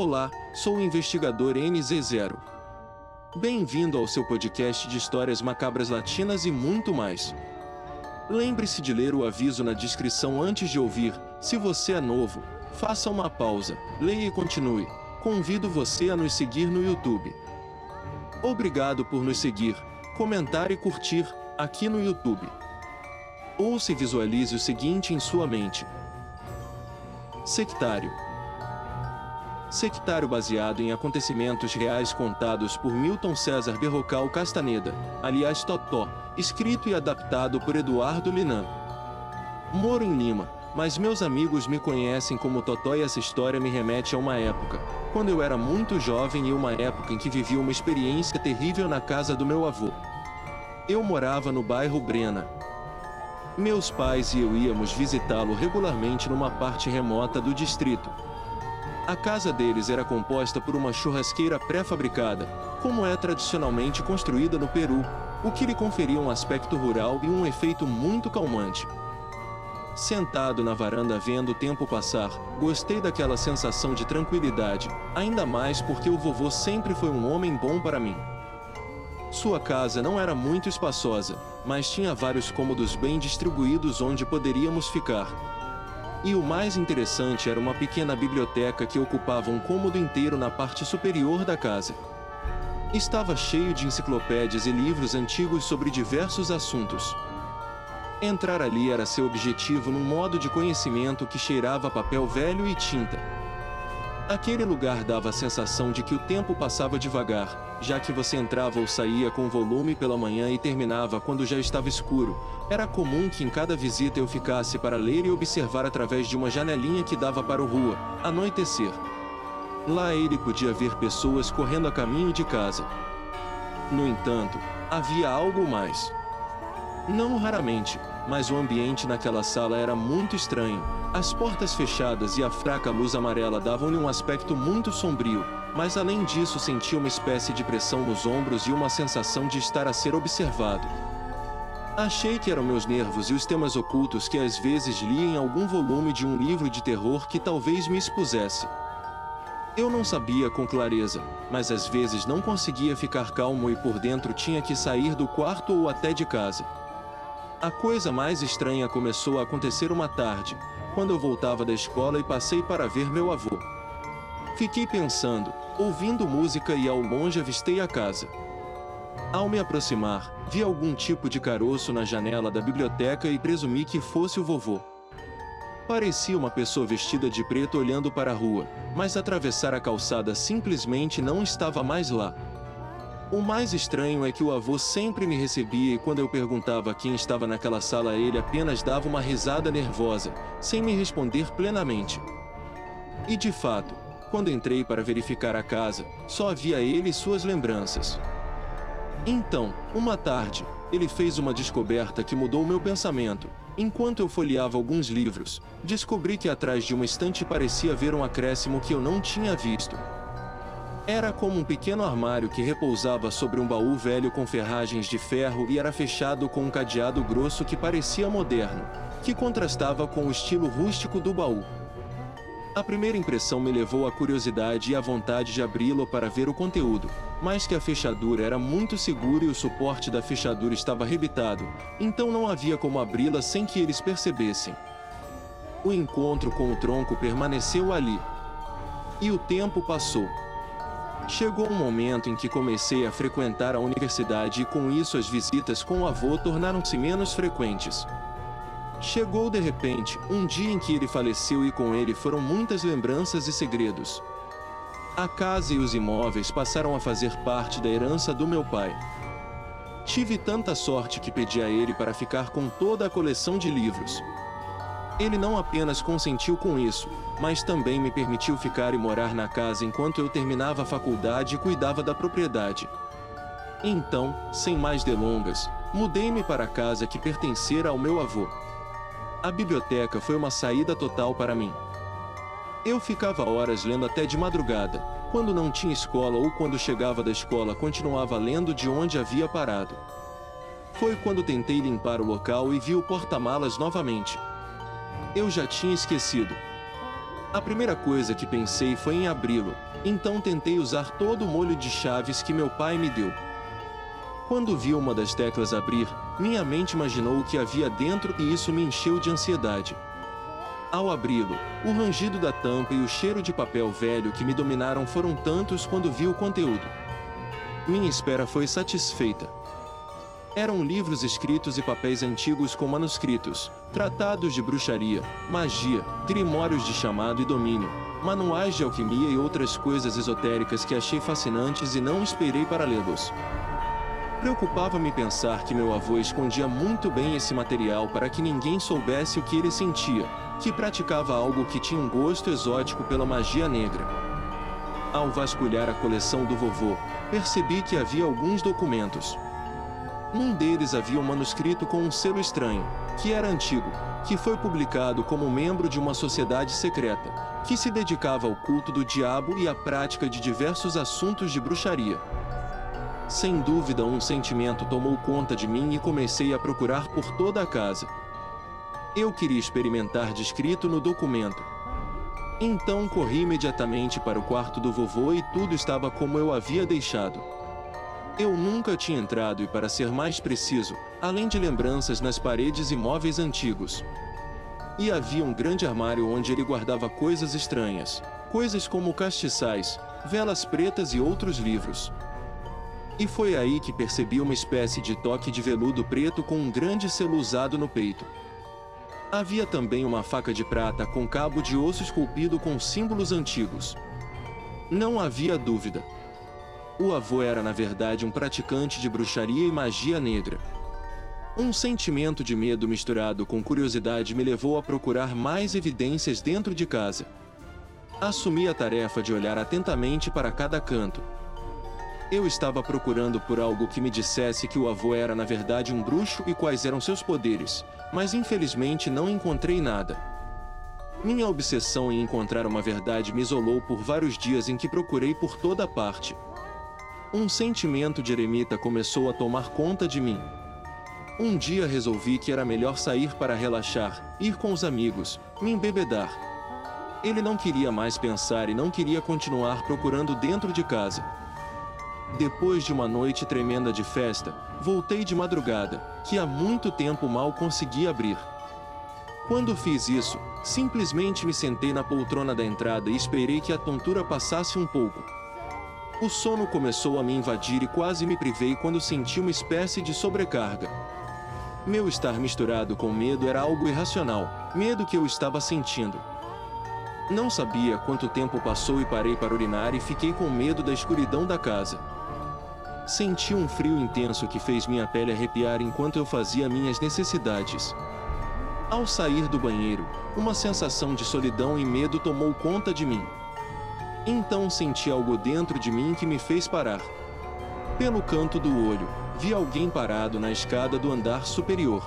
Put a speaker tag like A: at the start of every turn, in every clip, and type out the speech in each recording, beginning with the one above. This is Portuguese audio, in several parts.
A: Olá, sou o investigador NZ0. Bem-vindo ao seu podcast de histórias macabras latinas e muito mais. Lembre-se de ler o aviso na descrição antes de ouvir. Se você é novo, faça uma pausa, leia e continue. Convido você a nos seguir no YouTube. Obrigado por nos seguir, comentar e curtir aqui no YouTube. Ouça e visualize o seguinte em sua mente: Sectário. Sectário baseado em acontecimentos reais contados por Milton César Berrocal Castaneda, aliás Totó, escrito e adaptado por Eduardo Linan. Moro em Lima, mas meus amigos me conhecem como Totó e essa história me remete a uma época, quando eu era muito jovem e uma época em que vivi uma experiência terrível na casa do meu avô. Eu morava no bairro Brena. Meus pais e eu íamos visitá-lo regularmente numa parte remota do distrito. A casa deles era composta por uma churrasqueira pré-fabricada, como é tradicionalmente construída no Peru, o que lhe conferia um aspecto rural e um efeito muito calmante. Sentado na varanda vendo o tempo passar, gostei daquela sensação de tranquilidade, ainda mais porque o vovô sempre foi um homem bom para mim. Sua casa não era muito espaçosa, mas tinha vários cômodos bem distribuídos onde poderíamos ficar. E o mais interessante era uma pequena biblioteca que ocupava um cômodo inteiro na parte superior da casa. Estava cheio de enciclopédias e livros antigos sobre diversos assuntos. Entrar ali era seu objetivo num modo de conhecimento que cheirava papel velho e tinta. Aquele lugar dava a sensação de que o tempo passava devagar, já que você entrava ou saía com volume pela manhã e terminava quando já estava escuro. Era comum que em cada visita eu ficasse para ler e observar através de uma janelinha que dava para o rua, anoitecer. Lá ele podia ver pessoas correndo a caminho de casa. No entanto, havia algo mais. Não raramente, mas o ambiente naquela sala era muito estranho. As portas fechadas e a fraca luz amarela davam-lhe um aspecto muito sombrio, mas além disso sentia uma espécie de pressão nos ombros e uma sensação de estar a ser observado. Achei que eram meus nervos e os temas ocultos que às vezes lia em algum volume de um livro de terror que talvez me expusesse. Eu não sabia com clareza, mas às vezes não conseguia ficar calmo e por dentro tinha que sair do quarto ou até de casa. A coisa mais estranha começou a acontecer uma tarde, quando eu voltava da escola e passei para ver meu avô. Fiquei pensando, ouvindo música e ao longe avistei a casa. Ao me aproximar, vi algum tipo de caroço na janela da biblioteca e presumi que fosse o vovô. Parecia uma pessoa vestida de preto olhando para a rua, mas atravessar a calçada simplesmente não estava mais lá. O mais estranho é que o avô sempre me recebia e quando eu perguntava quem estava naquela sala, ele apenas dava uma risada nervosa, sem me responder plenamente. E de fato, quando entrei para verificar a casa, só havia ele e suas lembranças. Então, uma tarde, ele fez uma descoberta que mudou meu pensamento. Enquanto eu folheava alguns livros, descobri que atrás de uma estante parecia haver um acréscimo que eu não tinha visto. Era como um pequeno armário que repousava sobre um baú velho com ferragens de ferro e era fechado com um cadeado grosso que parecia moderno, que contrastava com o estilo rústico do baú. A primeira impressão me levou à curiosidade e à vontade de abri-lo para ver o conteúdo, mas que a fechadura era muito segura e o suporte da fechadura estava arrebitado, então não havia como abri-la sem que eles percebessem. O encontro com o tronco permaneceu ali. E o tempo passou. Chegou um momento em que comecei a frequentar a universidade e com isso as visitas com o avô tornaram-se menos frequentes. Chegou de repente um dia em que ele faleceu e com ele foram muitas lembranças e segredos. A casa e os imóveis passaram a fazer parte da herança do meu pai. Tive tanta sorte que pedi a ele para ficar com toda a coleção de livros. Ele não apenas consentiu com isso, mas também me permitiu ficar e morar na casa enquanto eu terminava a faculdade e cuidava da propriedade. Então, sem mais delongas, mudei-me para a casa que pertencera ao meu avô. A biblioteca foi uma saída total para mim. Eu ficava horas lendo até de madrugada, quando não tinha escola ou quando chegava da escola continuava lendo de onde havia parado. Foi quando tentei limpar o local e vi o porta-malas novamente. Eu já tinha esquecido. A primeira coisa que pensei foi em abri-lo, então tentei usar todo o molho de chaves que meu pai me deu. Quando vi uma das teclas abrir, minha mente imaginou o que havia dentro e isso me encheu de ansiedade. Ao abri-lo, o rangido da tampa e o cheiro de papel velho que me dominaram foram tantos quando vi o conteúdo. Minha espera foi satisfeita. Eram livros escritos e papéis antigos com manuscritos, tratados de bruxaria, magia, grimórios de chamado e domínio, manuais de alquimia e outras coisas esotéricas que achei fascinantes e não esperei para lê-los. Preocupava-me pensar que meu avô escondia muito bem esse material para que ninguém soubesse o que ele sentia, que praticava algo que tinha um gosto exótico pela magia negra. Ao vasculhar a coleção do vovô, percebi que havia alguns documentos. Num deles havia um manuscrito com um selo estranho, que era antigo, que foi publicado como membro de uma sociedade secreta, que se dedicava ao culto do diabo e à prática de diversos assuntos de bruxaria. Sem dúvida, um sentimento tomou conta de mim e comecei a procurar por toda a casa, eu queria experimentar descrito no documento. Então corri imediatamente para o quarto do vovô e tudo estava como eu havia deixado. Eu nunca tinha entrado e, para ser mais preciso, além de lembranças nas paredes e móveis antigos. E havia um grande armário onde ele guardava coisas estranhas, coisas como castiçais, velas pretas e outros livros. E foi aí que percebi uma espécie de toque de veludo preto com um grande selo usado no peito. Havia também uma faca de prata com cabo de osso esculpido com símbolos antigos. Não havia dúvida. O avô era na verdade um praticante de bruxaria e magia negra. Um sentimento de medo misturado com curiosidade me levou a procurar mais evidências dentro de casa. Assumi a tarefa de olhar atentamente para cada canto. Eu estava procurando por algo que me dissesse que o avô era na verdade um bruxo e quais eram seus poderes, mas infelizmente não encontrei nada. Minha obsessão em encontrar uma verdade me isolou por vários dias em que procurei por toda parte. Um sentimento de eremita começou a tomar conta de mim. Um dia resolvi que era melhor sair para relaxar, ir com os amigos, me embebedar. Ele não queria mais pensar e não queria continuar procurando dentro de casa. Depois de uma noite tremenda de festa, voltei de madrugada, que há muito tempo mal conseguia abrir. Quando fiz isso, simplesmente me sentei na poltrona da entrada e esperei que a tontura passasse um pouco. O sono começou a me invadir e quase me privei quando senti uma espécie de sobrecarga. Meu estar misturado com medo era algo irracional, medo que eu estava sentindo. Não sabia quanto tempo passou e parei para urinar e fiquei com medo da escuridão da casa. Senti um frio intenso que fez minha pele arrepiar enquanto eu fazia minhas necessidades. Ao sair do banheiro, uma sensação de solidão e medo tomou conta de mim. Então senti algo dentro de mim que me fez parar. Pelo canto do olho, vi alguém parado na escada do andar superior.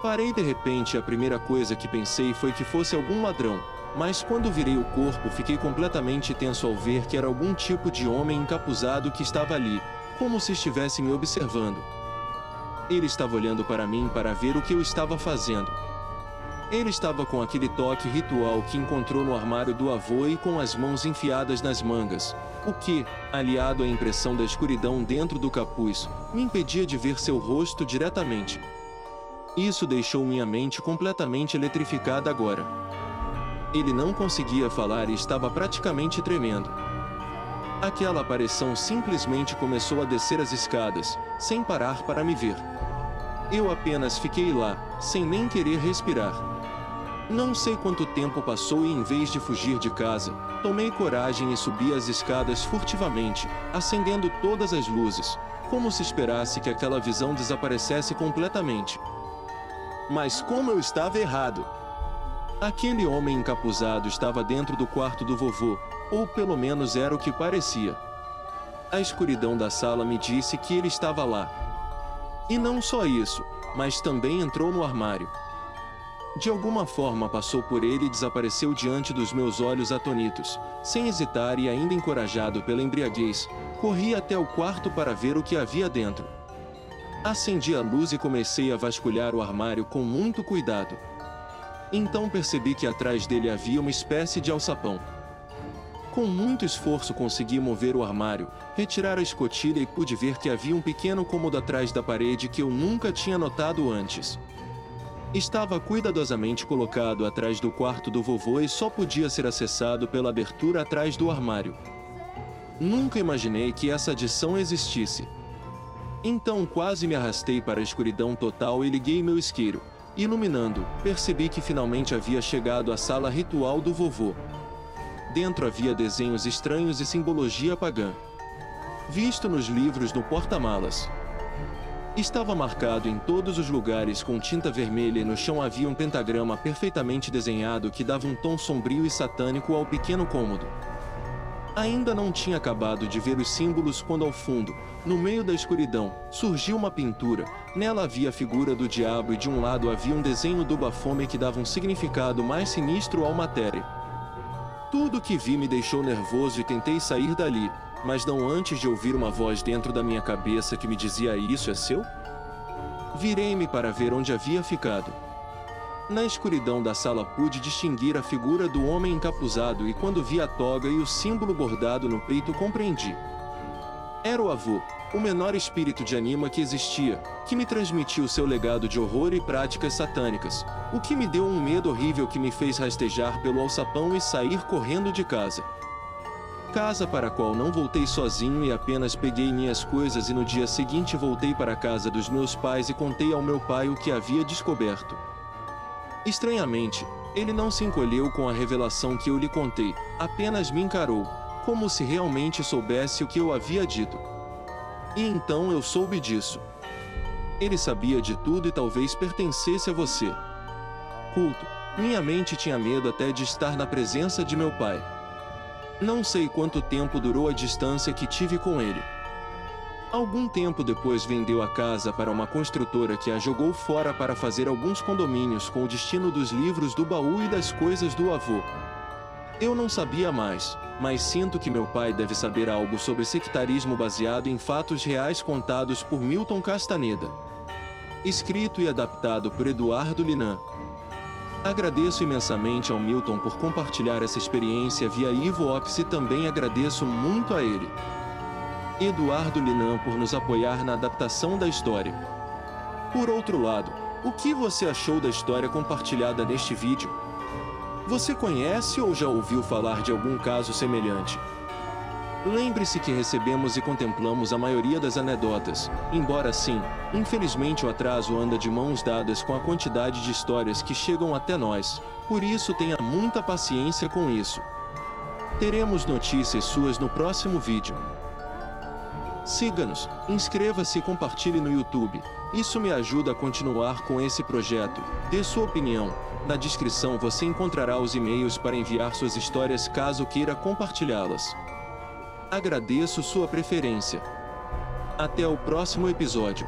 A: Parei de repente e a primeira coisa que pensei foi que fosse algum ladrão, mas quando virei o corpo, fiquei completamente tenso ao ver que era algum tipo de homem encapuzado que estava ali, como se estivesse me observando. Ele estava olhando para mim para ver o que eu estava fazendo. Ele estava com aquele toque ritual que encontrou no armário do avô e com as mãos enfiadas nas mangas, o que, aliado à impressão da escuridão dentro do capuz, me impedia de ver seu rosto diretamente. Isso deixou minha mente completamente eletrificada agora. Ele não conseguia falar e estava praticamente tremendo. Aquela aparição simplesmente começou a descer as escadas, sem parar para me ver. Eu apenas fiquei lá, sem nem querer respirar. Não sei quanto tempo passou e em vez de fugir de casa, tomei coragem e subi as escadas furtivamente, acendendo todas as luzes, como se esperasse que aquela visão desaparecesse completamente. Mas como eu estava errado! Aquele homem encapuzado estava dentro do quarto do vovô, ou pelo menos era o que parecia. A escuridão da sala me disse que ele estava lá. E não só isso, mas também entrou no armário. De alguma forma passou por ele e desapareceu diante dos meus olhos atonitos. Sem hesitar e ainda encorajado pela embriaguez, corri até o quarto para ver o que havia dentro. Acendi a luz e comecei a vasculhar o armário com muito cuidado. Então percebi que atrás dele havia uma espécie de alçapão. Com muito esforço consegui mover o armário, retirar a escotilha e pude ver que havia um pequeno cômodo atrás da parede que eu nunca tinha notado antes. Estava cuidadosamente colocado atrás do quarto do vovô e só podia ser acessado pela abertura atrás do armário. Nunca imaginei que essa adição existisse. Então quase me arrastei para a escuridão total e liguei meu isqueiro. Iluminando, percebi que finalmente havia chegado à sala ritual do vovô. Dentro havia desenhos estranhos e simbologia pagã. Visto nos livros no porta-malas. Estava marcado em todos os lugares com tinta vermelha e no chão havia um pentagrama perfeitamente desenhado que dava um tom sombrio e satânico ao pequeno cômodo. Ainda não tinha acabado de ver os símbolos quando ao fundo, no meio da escuridão, surgiu uma pintura. Nela havia a figura do diabo e de um lado havia um desenho do Bafome que dava um significado mais sinistro ao matéria. Tudo que vi me deixou nervoso e tentei sair dali, mas não antes de ouvir uma voz dentro da minha cabeça que me dizia: Isso é seu? Virei-me para ver onde havia ficado. Na escuridão da sala pude distinguir a figura do homem encapuzado e quando vi a toga e o símbolo bordado no peito compreendi. Era o avô, o menor espírito de anima que existia, que me transmitiu seu legado de horror e práticas satânicas, o que me deu um medo horrível que me fez rastejar pelo alçapão e sair correndo de casa. Casa para a qual não voltei sozinho e apenas peguei minhas coisas e no dia seguinte voltei para a casa dos meus pais e contei ao meu pai o que havia descoberto. Estranhamente, ele não se encolheu com a revelação que eu lhe contei, apenas me encarou, como se realmente soubesse o que eu havia dito. E então eu soube disso. Ele sabia de tudo e talvez pertencesse a você. Culto, minha mente tinha medo até de estar na presença de meu pai. Não sei quanto tempo durou a distância que tive com ele. Algum tempo depois vendeu a casa para uma construtora que a jogou fora para fazer alguns condomínios com o destino dos livros do baú e das coisas do avô. Eu não sabia mais, mas sinto que meu pai deve saber algo sobre sectarismo baseado em fatos reais contados por Milton Castaneda. Escrito e adaptado por Eduardo Linan. Agradeço imensamente ao Milton por compartilhar essa experiência via Ivo Ops e também agradeço muito a ele. Eduardo Linan por nos apoiar na adaptação da história. Por outro lado, o que você achou da história compartilhada neste vídeo? Você conhece ou já ouviu falar de algum caso semelhante? Lembre-se que recebemos e contemplamos a maioria das anedotas, embora sim, infelizmente o atraso anda de mãos dadas com a quantidade de histórias que chegam até nós, por isso tenha muita paciência com isso. Teremos notícias suas no próximo vídeo. Siga-nos, inscreva-se e compartilhe no YouTube. Isso me ajuda a continuar com esse projeto. Dê sua opinião. Na descrição você encontrará os e-mails para enviar suas histórias caso queira compartilhá-las. Agradeço sua preferência. Até o próximo episódio.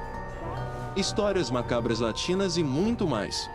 A: Histórias macabras latinas e muito mais.